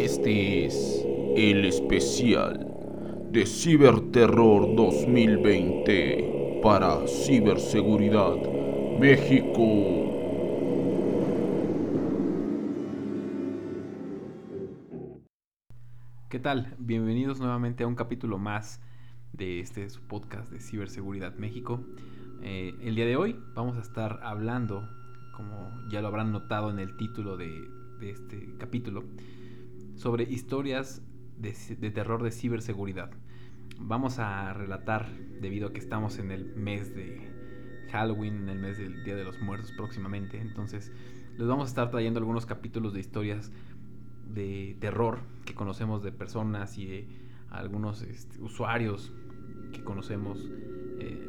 Este es el especial de Ciberterror 2020 para Ciberseguridad México. ¿Qué tal? Bienvenidos nuevamente a un capítulo más de este podcast de Ciberseguridad México. Eh, el día de hoy vamos a estar hablando, como ya lo habrán notado en el título de, de este capítulo, sobre historias de, terror de ciberseguridad. Vamos a relatar, debido a que estamos en el mes de Halloween, en el mes del Día de los Muertos próximamente, entonces les vamos a estar trayendo algunos capítulos de historias de terror que conocemos de personas y de algunos este, usuarios que conocemos eh,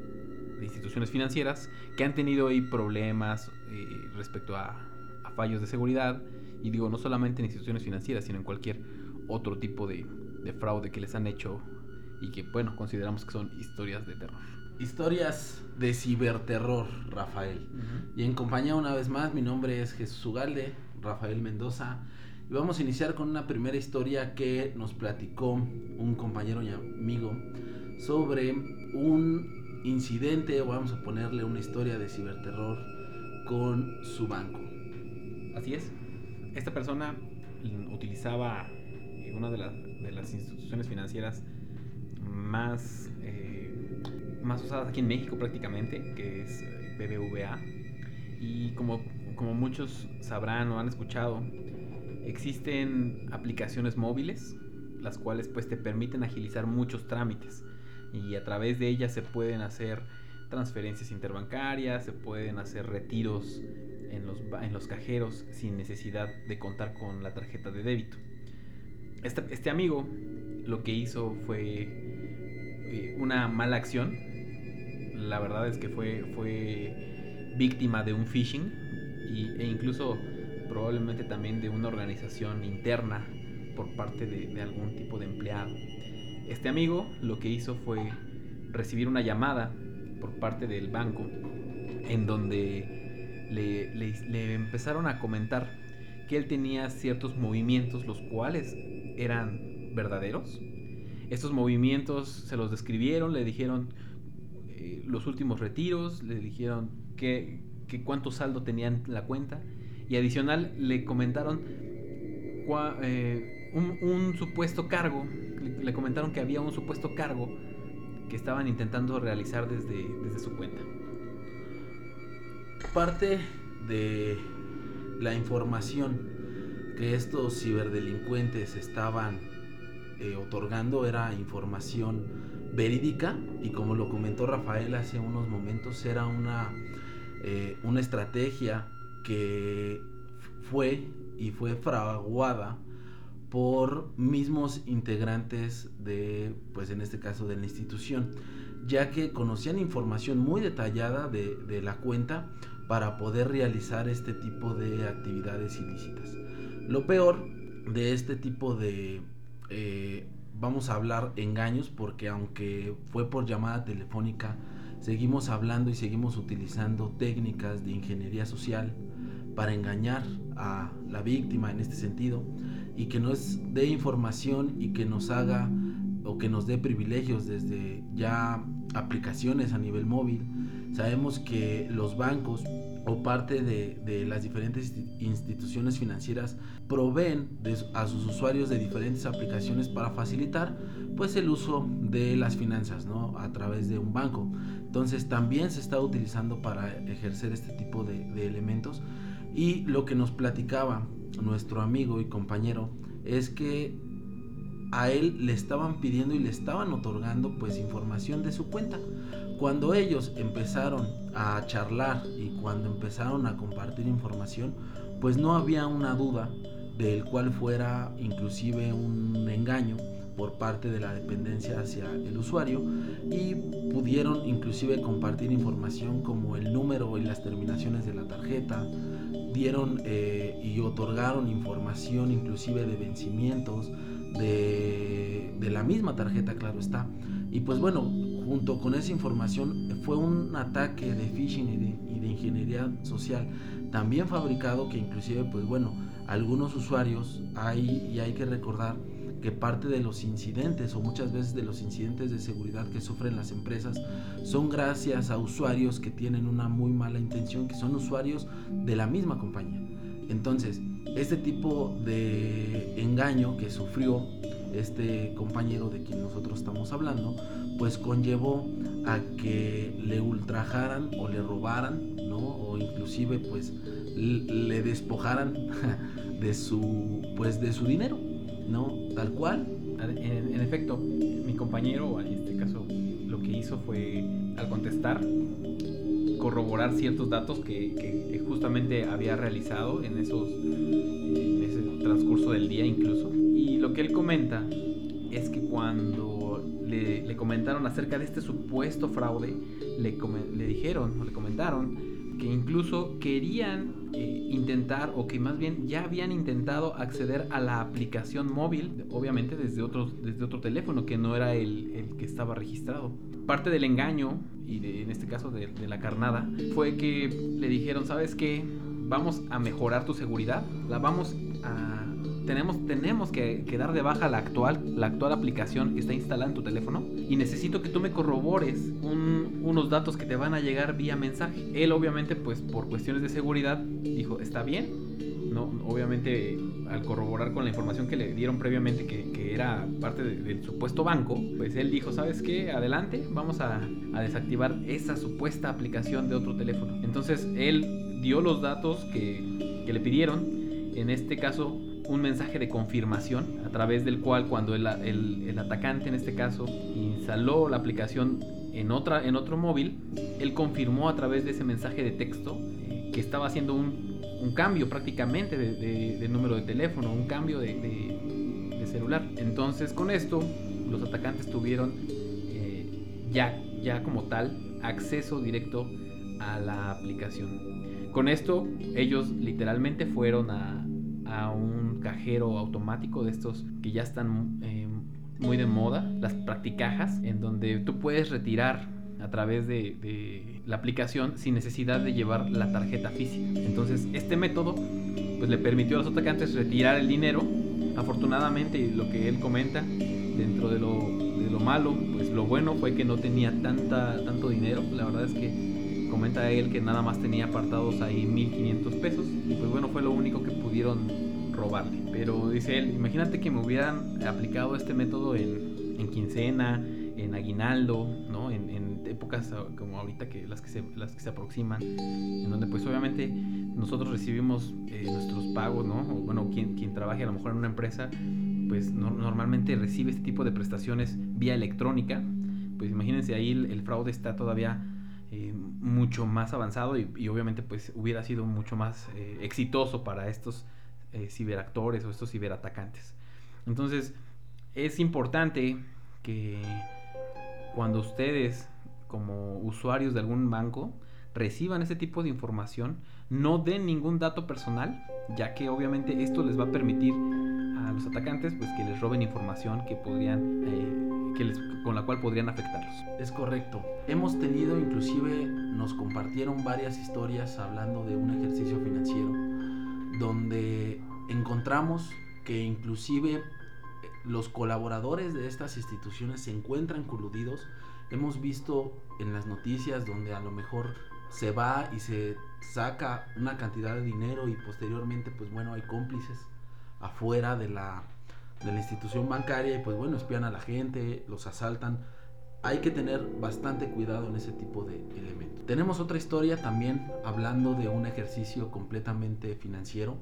de instituciones financieras que han tenido ahí problemas eh, respecto a, a fallos de seguridad y digo, no solamente en instituciones financieras, sino en cualquier otro tipo de, fraude que les han hecho y que, bueno, consideramos que son historias de terror. Historias de ciberterror, Rafael. Y en compañía una vez más, mi nombre es Jesús Ugalde, Rafael Mendoza. Y vamos a iniciar con una primera historia que nos platicó un compañero y amigo sobre un incidente, o vamos a ponerle una historia de ciberterror con su banco. Así es esta persona utilizaba eh, una de, las instituciones financieras más, eh, más usadas aquí en México prácticamente, que es eh, BBVA. Y como, como muchos sabrán o han escuchado, existen aplicaciones móviles, las cuales pues te permiten agilizar muchos trámites. Y a través de ellas se pueden hacer transferencias interbancarias, se pueden hacer retiros en los, en los cajeros sin necesidad de contar con la tarjeta de débito. Este, este amigo lo que hizo fue eh, una mala acción. La verdad es que fue, fue víctima de un phishing e incluso probablemente también de una organización interna por parte de, de algún tipo de empleado. Este amigo lo que hizo fue recibir una llamada por parte del banco en donde le, empezaron a comentar que él tenía ciertos movimientos los cuales eran verdaderos. Estos movimientos se los describieron, le dijeron eh, los últimos retiros, le dijeron que, cuánto saldo tenían la cuenta y adicional le comentaron eh, un, supuesto cargo, le, comentaron que había un supuesto cargo que estaban intentando realizar desde, desde su cuenta parte de la información que estos ciberdelincuentes estaban eh, otorgando era información verídica y como lo comentó Rafael hace unos momentos era una, eh, una estrategia que fue y fue fraguada por mismos integrantes de, pues en este caso de la institución, ya que conocían información muy detallada de, de la cuenta, para poder realizar este tipo de actividades ilícitas. Lo peor de este tipo de, eh, vamos a hablar engaños, porque aunque fue por llamada telefónica, seguimos hablando y seguimos utilizando técnicas de ingeniería social para engañar a la víctima en este sentido y que nos dé información y que nos haga o que nos dé privilegios desde ya aplicaciones a nivel móvil. Sabemos que los bancos o parte de, las diferentes instituciones financieras proveen a sus usuarios de diferentes aplicaciones para facilitar pues el uso de las finanzas ¿no? a través de un banco entonces también se está utilizando para ejercer este tipo de, de elementos y lo que nos platicaba nuestro amigo y compañero es que a él le estaban pidiendo y le estaban otorgando pues información de su cuenta. Cuando ellos empezaron a charlar y cuando empezaron a compartir información, pues no había una duda del cual fuera inclusive un engaño por parte de la dependencia hacia el usuario y pudieron inclusive compartir información como el número y las terminaciones de la tarjeta, dieron eh, y otorgaron información inclusive de vencimientos, de, la misma tarjeta, claro está. Y pues bueno, junto con esa información fue un ataque de phishing y de, ingeniería social también fabricado que inclusive pues bueno, algunos usuarios hay, y hay que recordar que parte de los incidentes o muchas veces de los incidentes de seguridad que sufren las empresas son gracias a usuarios que tienen una muy mala intención, que son usuarios de la misma compañía. Entonces, este tipo de engaño que sufrió este compañero de quien nosotros estamos hablando, pues conllevó a que le ultrajaran o le robaran, ¿no? O inclusive pues le despojaran de su pues de su dinero, ¿no? Tal cual. En, efecto, mi compañero, en este caso, lo que hizo fue al contestar corroborar ciertos datos que, justamente había realizado en esos ese transcurso del día incluso. Y lo que él comenta es que cuando le, comentaron acerca de este supuesto fraude, le, dijeron o le comentaron que incluso querían eh, intentar o que más bien ya habían intentado acceder a la aplicación móvil, obviamente desde otro, desde otro teléfono que no era el, el que estaba registrado. Parte del engaño, y en este caso de, la carnada, fue que le dijeron, ¿sabes qué? Vamos a mejorar tu seguridad, la vamos tenemos, tenemos que, dar de baja la actual, la actual aplicación que está instalada en tu teléfono y necesito que tú me corrobores unos datos que te van a llegar vía mensaje. Él obviamente pues por cuestiones de seguridad dijo, está bien, no, obviamente al corroborar con la información que le dieron previamente que, era parte del supuesto banco, pues él dijo, ¿sabes qué? Adelante, vamos a, desactivar esa supuesta aplicación de otro teléfono. Entonces él dio los datos que, le pidieron, en este caso un mensaje de confirmación a través del cual cuando el, atacante en este caso instaló la aplicación en, otra, en otro móvil, él confirmó a través de ese mensaje de texto que estaba haciendo un, un cambio prácticamente de, número de teléfono, un cambio de, de, celular. Entonces con esto los atacantes tuvieron eh, ya, ya como tal acceso directo a la aplicación. Con esto ellos literalmente fueron a, a un cajero automático de estos que ya están eh, muy de moda, las practicajas, en donde tú puedes retirar a través de, la aplicación sin necesidad de llevar la tarjeta física. Entonces, este método pues le permitió a los atacantes retirar el dinero. Afortunadamente, lo que él comenta, dentro de lo, de lo malo, pues lo bueno fue que no tenía tanta, tanto dinero. La verdad es que comenta él que nada más tenía apartados ahí 1500 pesos. Y pues bueno, fue lo único que pudieron robarle. Pero dice él, imagínate que me hubieran aplicado este método en, en quincena, en aguinaldo, épocas como ahorita que las que, se, las que se aproximan, en donde pues obviamente nosotros recibimos eh, nuestros pagos, ¿no? O, bueno, quien, quien trabaje a lo mejor en una empresa, pues no, normalmente recibe este tipo de prestaciones vía electrónica. Pues imagínense ahí el, fraude está todavía eh, mucho más avanzado y, y, obviamente pues hubiera sido mucho más eh, exitoso para estos eh, ciberactores o estos ciberatacantes. Entonces, es importante que cuando ustedes, como usuarios de algún banco, reciban ese tipo de información, no den ningún dato personal, ya que obviamente esto les va a permitir a los atacantes pues que les roben información que podrían eh, que les, con la cual podrían afectarlos. Es correcto. Hemos tenido inclusive nos compartieron varias historias hablando de un ejercicio financiero donde encontramos que inclusive los colaboradores de estas instituciones se encuentran coludidos. Hemos visto en las noticias donde a lo mejor se va y se saca una cantidad de dinero y posteriormente pues bueno hay cómplices afuera de la, de la institución bancaria y pues bueno espían a la gente, los asaltan. Hay que tener bastante cuidado en ese tipo de elementos. Tenemos otra historia también hablando de un ejercicio completamente financiero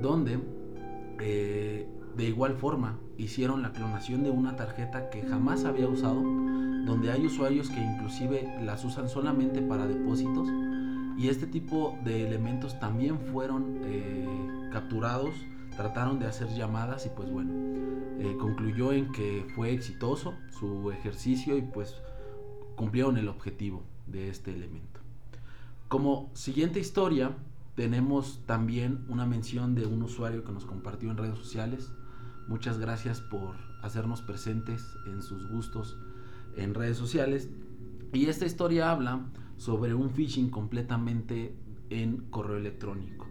donde eh, de igual forma hicieron la clonación de una tarjeta que jamás había usado, donde hay usuarios que inclusive las usan solamente para depósitos y este tipo de elementos también fueron eh, capturados, trataron de hacer llamadas y pues bueno, eh, concluyó en que fue exitoso su ejercicio y pues cumplieron el objetivo de este elemento. Como siguiente historia, tenemos también una mención de un usuario que nos compartió en redes sociales. Muchas gracias por hacernos presentes en sus gustos en redes sociales. Y esta historia habla sobre un phishing completamente en correo electrónico.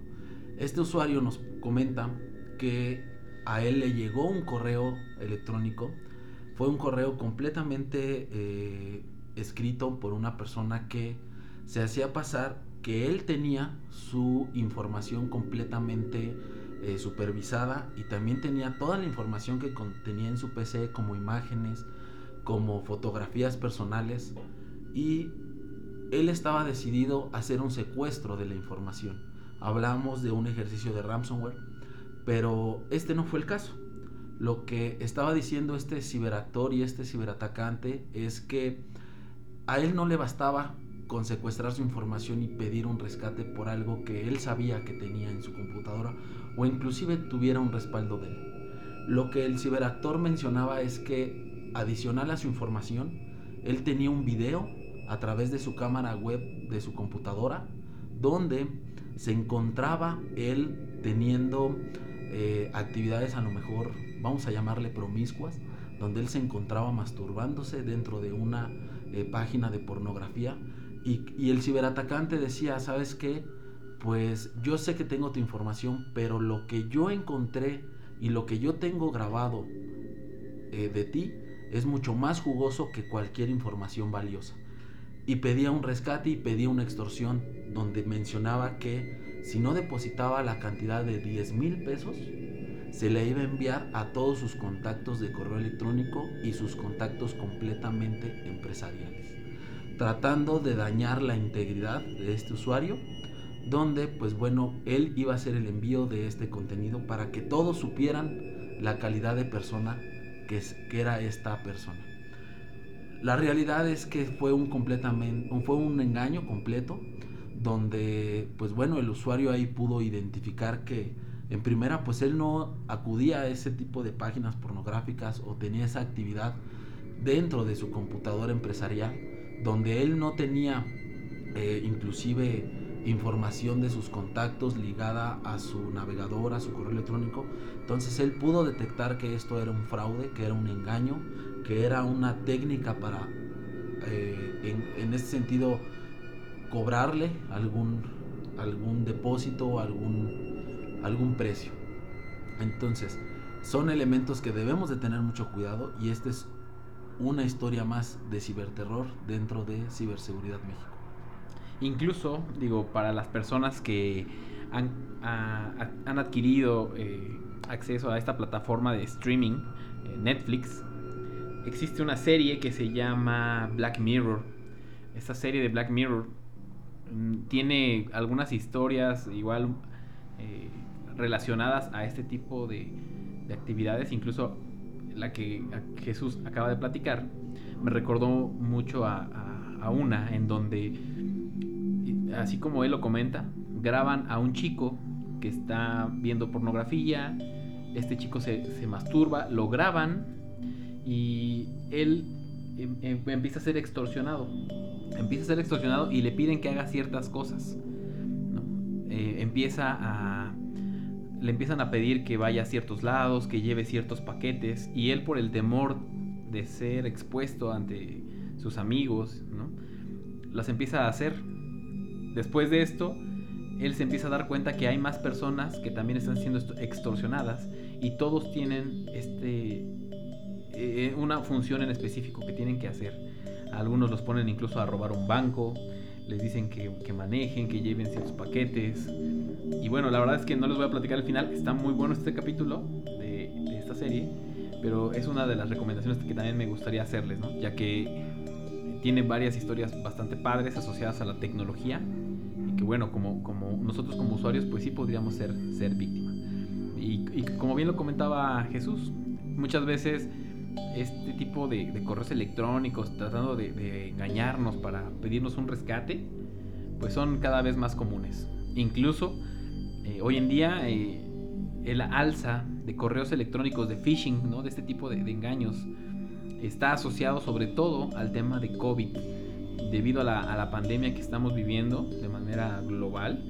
Este usuario nos comenta que a él le llegó un correo electrónico. Fue un correo completamente eh, escrito por una persona que se hacía pasar que él tenía su información completamente eh, supervisada y también tenía toda la información que contenía en su PC como imágenes, como fotografías personales y él estaba decidido a hacer un secuestro de la información. Hablamos de un ejercicio de ransomware, pero este no fue el caso. Lo que estaba diciendo este ciberactor y este ciberatacante es que a él no le bastaba con secuestrar su información y pedir un rescate por algo que él sabía que tenía en su computadora o inclusive tuviera un respaldo de él. Lo que el ciberactor mencionaba es que adicional a su información, él tenía un video a través de su cámara web de su computadora donde se encontraba él teniendo eh, actividades a lo mejor, vamos a llamarle promiscuas, donde él se encontraba masturbándose dentro de una eh, página de pornografía y, y, el ciberatacante decía, ¿sabes qué? Pues yo sé que tengo tu información, pero lo que yo encontré y lo que yo tengo grabado eh, de ti es mucho más jugoso que cualquier información valiosa. Y pedía un rescate y pedía una extorsión donde mencionaba que si no depositaba la cantidad de 10 mil pesos, se le iba a enviar a todos sus contactos de correo electrónico y sus contactos completamente empresariales, tratando de dañar la integridad de este usuario, donde pues bueno, él iba a hacer el envío de este contenido para que todos supieran la calidad de persona que, era esta persona. La realidad es que fue un completamente fue un engaño completo donde pues bueno, el usuario ahí pudo identificar que en primera, pues él no acudía a ese tipo de páginas pornográficas o tenía esa actividad dentro de su computadora empresarial, donde él no tenía eh, inclusive información de sus contactos ligada a su navegador, a su correo electrónico. Entonces él pudo detectar que esto era un fraude, que era un engaño, que era una técnica para, eh, en, en ese sentido, cobrarle algún, algún depósito, algún algún precio. Entonces, son elementos que debemos de tener mucho cuidado y esta es una historia más de ciberterror dentro de Ciberseguridad México. Incluso, digo, para las personas que han, han adquirido eh, acceso a esta plataforma de streaming, eh, Netflix, existe una serie que se llama Black Mirror. Esta serie de Black Mirror mm, tiene algunas historias igual eh, relacionadas a este tipo de, actividades, incluso la que Jesús acaba de platicar, me recordó mucho a, una en donde, así como él lo comenta, graban a un chico que está viendo pornografía, este chico se, masturba, lo graban y él em, em, empieza a ser extorsionado. Empieza a ser extorsionado y le piden que haga ciertas cosas. Eh, empieza a le empiezan a pedir que vaya a ciertos lados, que lleve ciertos paquetes, y él por el temor de ser expuesto ante sus amigos, ¿no? las empieza a hacer. Después de esto, él se empieza a dar cuenta que hay más personas que también están siendo extorsionadas y todos tienen este eh, una función en específico que tienen que hacer. Algunos los ponen incluso a robar un banco, les dicen que, manejen, que lleven ciertos paquetes, y bueno, la verdad es que no les voy a platicar el final. Está muy bueno este capítulo de, esta serie. Pero es una de las recomendaciones que también me gustaría hacerles, ¿no? Ya que tiene varias historias bastante padres asociadas a la tecnología. Que bueno, como, como nosotros como usuarios, pues sí podríamos ser, ser víctimas. Y, como bien lo comentaba Jesús, muchas veces este tipo de, correos electrónicos tratando de, de, engañarnos para pedirnos un rescate, pues son cada vez más comunes. Incluso eh, hoy en día eh, el alza de correos electrónicos de phishing, ¿no? de este tipo de, engaños, está asociado sobre todo al tema de COVID, debido a la, pandemia que estamos viviendo de manera global.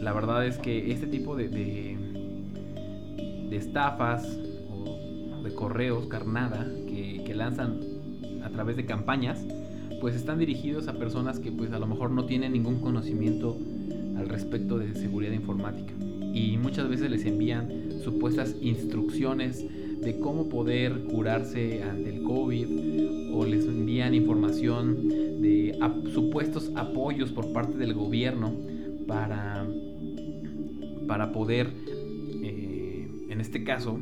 La verdad es que este tipo de, de, estafas o de correos carnada que, que lanzan a través de campañas, pues están dirigidos a personas que pues a lo mejor no tienen ningún conocimiento al respecto de seguridad informática. Y muchas veces les envían supuestas instrucciones de cómo poder curarse ante el COVID o les envían información de supuestos apoyos por parte del gobierno para, para poder, eh, en este caso,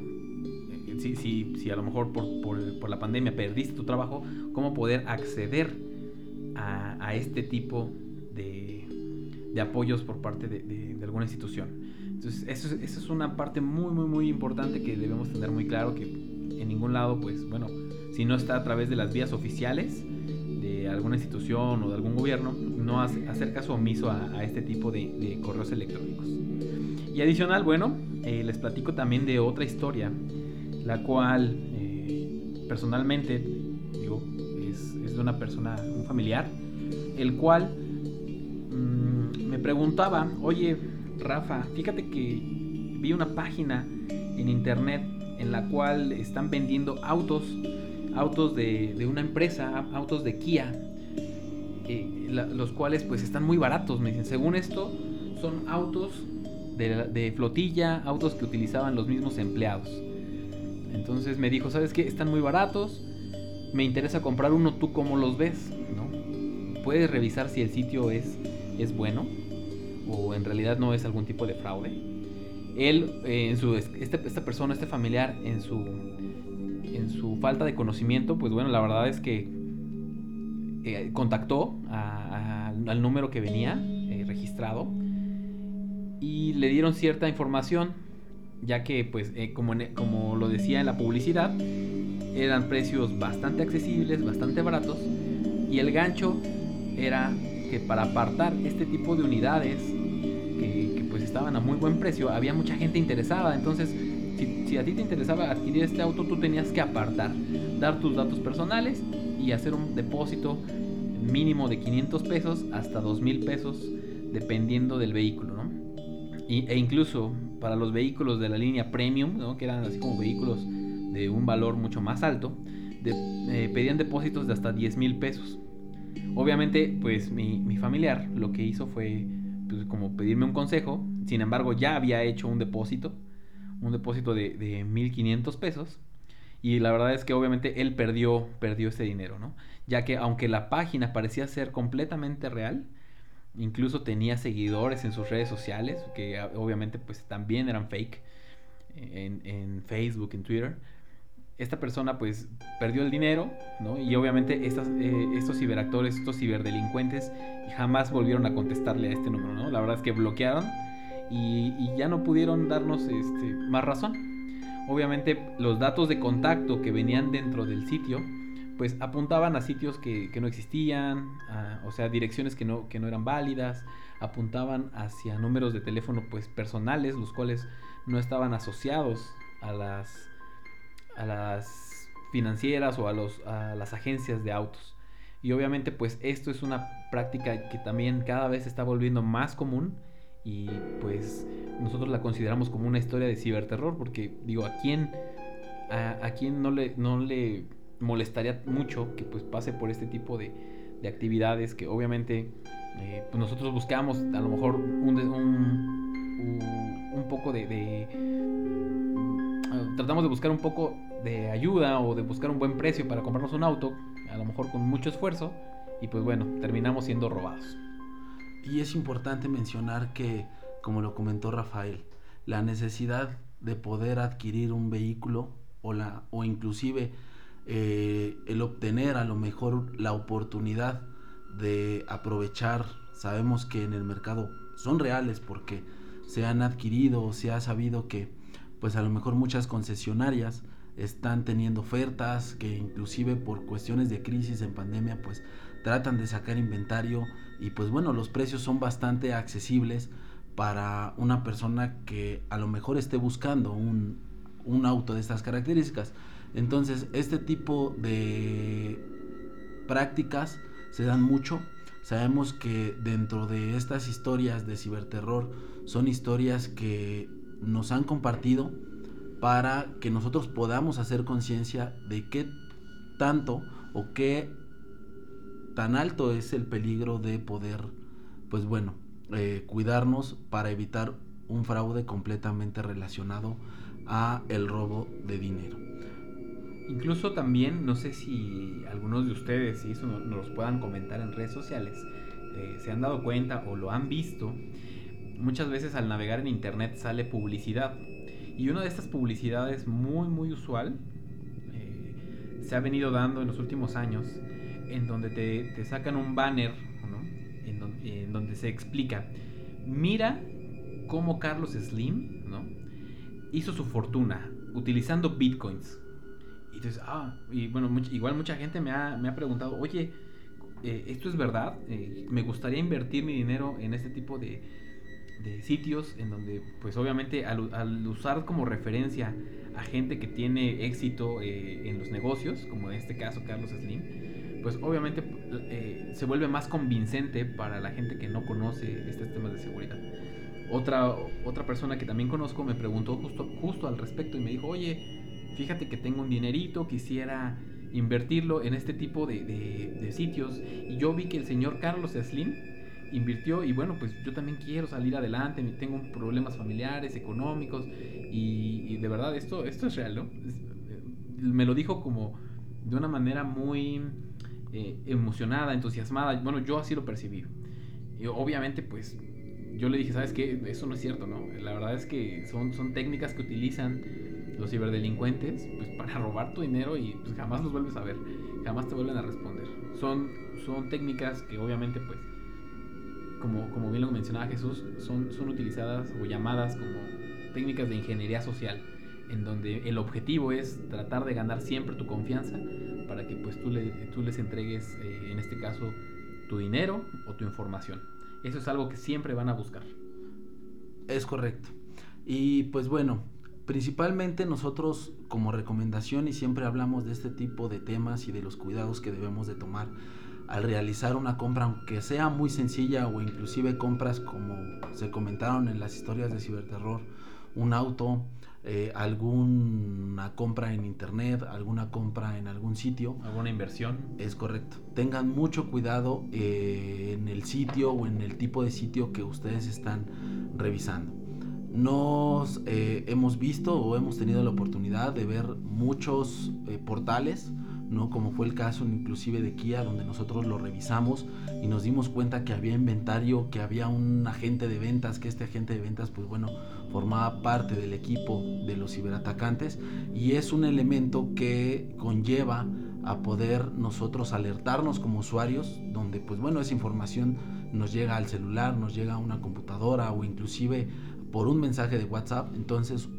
eh, si, si, si, a lo mejor por, por, la pandemia perdiste tu trabajo, cómo poder acceder a, a este tipo de, de, apoyos por parte de, de, alguna institución. Entonces, eso, eso, es una parte muy, muy, muy importante que debemos tener muy claro que en ningún lado, pues, bueno, si no está a través de las vías oficiales, alguna institución o de algún gobierno, no hacer caso omiso a, este tipo de, correos electrónicos. Y adicional, bueno, eh, les platico también de otra historia, la cual eh, personalmente, digo, es, de una persona, un familiar, el cual mm, me preguntaba, oye, Rafa, fíjate que vi una página en internet en la cual están vendiendo autos autos de, una empresa, autos de Kia, los cuales pues están muy baratos, me dicen. Según esto, son autos de, flotilla, autos que utilizaban los mismos empleados. Entonces me dijo, ¿sabes qué? Están muy baratos, me interesa comprar uno, ¿tú cómo los ves? ¿No? Puedes revisar si el sitio es, es bueno o en realidad no es algún tipo de fraude. Él, eh, en su, este, esta persona, este familiar, en su en su falta de conocimiento, pues bueno, la verdad es que eh, contactó al número que venía eh, registrado y le dieron cierta información, ya que pues eh, como, como lo decía en la publicidad, eran precios bastante accesibles, bastante baratos y el gancho era que para apartar este tipo de unidades que, que pues estaban a muy buen precio, había mucha gente interesada, entonces si, a ti te interesaba adquirir este auto, tú tenías que apartar, dar tus datos personales y hacer un depósito mínimo de 500 pesos hasta 2000 pesos, dependiendo del vehículo, ¿no? e incluso para los vehículos de la línea premium, ¿no? que eran así como vehículos de un valor mucho más alto, eh, pedían depósitos de hasta 10 mil pesos. Obviamente, pues mi, mi, familiar lo que hizo fue pues, como pedirme un consejo, sin embargo ya había hecho un depósito un depósito de, de 1.500 pesos. Y la verdad es que obviamente él perdió, perdió ese dinero, ¿no? Ya que aunque la página parecía ser completamente real, incluso tenía seguidores en sus redes sociales, que obviamente pues también eran fake, en, en Facebook, en Twitter, esta persona pues perdió el dinero, ¿no? Y obviamente estas, eh, estos ciberactores, estos ciberdelincuentes jamás volvieron a contestarle a este número, ¿no? La verdad es que bloquearon y, ya no pudieron darnos este, más razón. Obviamente los datos de contacto que venían dentro del sitio pues apuntaban a sitios que, no existían, o sea, direcciones que no, que no eran válidas, apuntaban hacia números de teléfono pues personales, los cuales no estaban asociados a las, a las financieras o a, los, a las agencias de autos. Y obviamente pues esto es una práctica que también cada vez está volviendo más común y pues nosotros la consideramos como una historia de ciberterror porque digo, ¿a quién, a, quién no, le, no le molestaría mucho que pues pase por este tipo de, de actividades que obviamente eh, pues nosotros buscamos a lo mejor un, un, un poco de, de, tratamos de buscar un poco de ayuda o de buscar un buen precio para comprarnos un auto, a lo mejor con mucho esfuerzo y pues bueno, terminamos siendo robados. Y es importante mencionar que, como lo comentó Rafael, la necesidad de poder adquirir un vehículo o, la, o inclusive eh, el obtener a lo mejor la oportunidad de aprovechar, sabemos que en el mercado son reales porque se han adquirido o se ha sabido que pues a lo mejor muchas concesionarias están teniendo ofertas que inclusive por cuestiones de crisis en pandemia pues tratan de sacar inventario y pues bueno, los precios son bastante accesibles para una persona que a lo mejor esté buscando un, auto de estas características. Entonces, este tipo de prácticas se dan mucho. Sabemos que dentro de estas historias de ciberterror son historias que nos han compartido para que nosotros podamos hacer conciencia de qué tanto o qué tan alto es el peligro de poder, pues bueno, eh, cuidarnos para evitar un fraude completamente relacionado a el robo de dinero. Incluso también, no sé si algunos de ustedes, si eso nos puedan comentar en redes sociales, eh, se han dado cuenta o lo han visto, muchas veces al navegar en internet sale publicidad. Y una de estas publicidades muy, muy usual eh, se ha venido dando en los últimos años, en donde te, sacan un banner, en, donde, se explica, mira cómo Carlos Slim hizo su fortuna utilizando bitcoins. Y entonces, ah, y bueno, igual mucha gente me ha, me ha preguntado, oye, eh, ¿esto es verdad? Eh, me gustaría invertir mi dinero en este tipo de, de sitios en donde, pues obviamente, al, usar como referencia a gente que tiene éxito eh, en los negocios, como en este caso Carlos Slim, pues obviamente se vuelve más convincente para la gente que no conoce estos temas de seguridad. Otra, otra persona que también conozco me preguntó justo, justo al respecto y me dijo, oye, fíjate que tengo un dinerito, quisiera invertirlo en este tipo de, sitios. Y yo vi que el señor Carlos Slim invirtió y bueno, pues yo también quiero salir adelante, tengo problemas familiares, económicos y, de verdad esto, esto es real, ¿no? Eh, me lo dijo como de una manera muy eh, emocionada, entusiasmada. Bueno, yo así lo percibí. Y obviamente pues yo le dije, ¿sabes qué? Eso no es cierto, ¿no? La verdad es que son, son técnicas que utilizan los ciberdelincuentes pues para robar tu dinero y pues jamás los vuelves a ver, jamás te vuelven a responder. Son, son técnicas que obviamente pues como, como bien lo mencionaba Jesús, son, son utilizadas o llamadas como técnicas de ingeniería social, en donde el objetivo es tratar de ganar siempre tu confianza para que pues tú, le, tú les entregues, eh, en este caso, tu dinero o tu información. Eso es algo que siempre van a buscar. Es correcto. Y pues bueno, Principalmente nosotros como recomendación y siempre hablamos de este tipo de temas y de los cuidados que debemos de tomar al realizar una compra, aunque sea muy sencilla o inclusive compras como se comentaron en las historias de ciberterror, un auto, eh, alguna compra en internet, alguna compra en algún sitio. Alguna inversión. Es correcto. Tengan mucho cuidado eh, en el sitio o en el tipo de sitio que ustedes están revisando nos eh, hemos visto o hemos tenido la oportunidad de ver muchos eh, portales, ¿no? como fue el caso inclusive de Kia, donde nosotros lo revisamos y nos dimos cuenta que había inventario, que había un agente de ventas, que este agente de ventas, pues bueno, formaba parte del equipo de los ciberatacantes y es un elemento que conlleva a poder nosotros alertarnos como usuarios, donde pues bueno, esa información nos llega al celular, nos llega a una computadora o inclusive por un mensaje de WhatsApp. Entonces,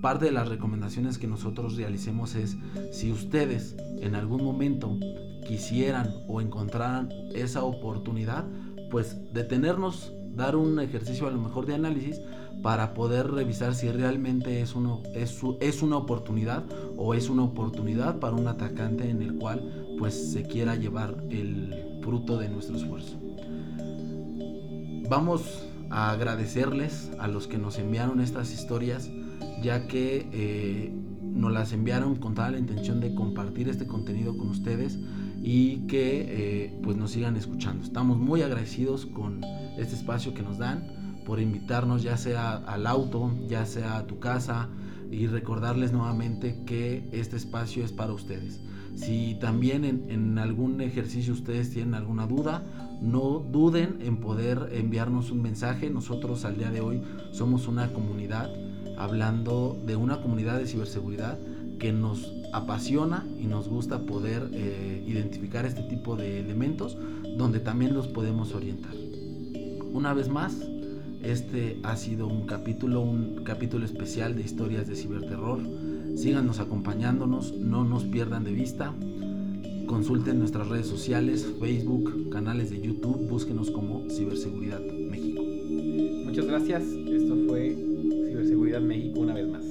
parte de las recomendaciones que nosotros realicemos es si ustedes en algún momento quisieran o encontraran esa oportunidad, pues detenernos, dar un ejercicio a lo mejor de análisis para poder revisar si realmente es, es, es una oportunidad o es una oportunidad para un atacante en el cual pues se quiera llevar el fruto de nuestro esfuerzo. Vamos a agradecerles a los que nos enviaron estas historias, ya que eh, nos las enviaron con toda la intención de compartir este contenido con ustedes y que eh, pues nos sigan escuchando. Estamos muy agradecidos con este espacio que nos dan por invitarnos ya sea al auto, ya sea a tu casa y recordarles nuevamente que este espacio es para ustedes. Si también en, algún ejercicio ustedes tienen alguna duda, no duden en poder enviarnos un mensaje. Nosotros al día de hoy somos una comunidad hablando de una comunidad de ciberseguridad que nos apasiona y nos gusta poder eh, identificar este tipo de elementos donde también los podemos orientar. Una vez más, este ha sido un capítulo, un capítulo especial de historias de ciberterror Síganos acompañándonos, no nos pierdan de vista. Consulten nuestras redes sociales, Facebook, canales de YouTube, búsquenos como Ciberseguridad México. Muchas gracias. Esto fue Ciberseguridad México una vez más.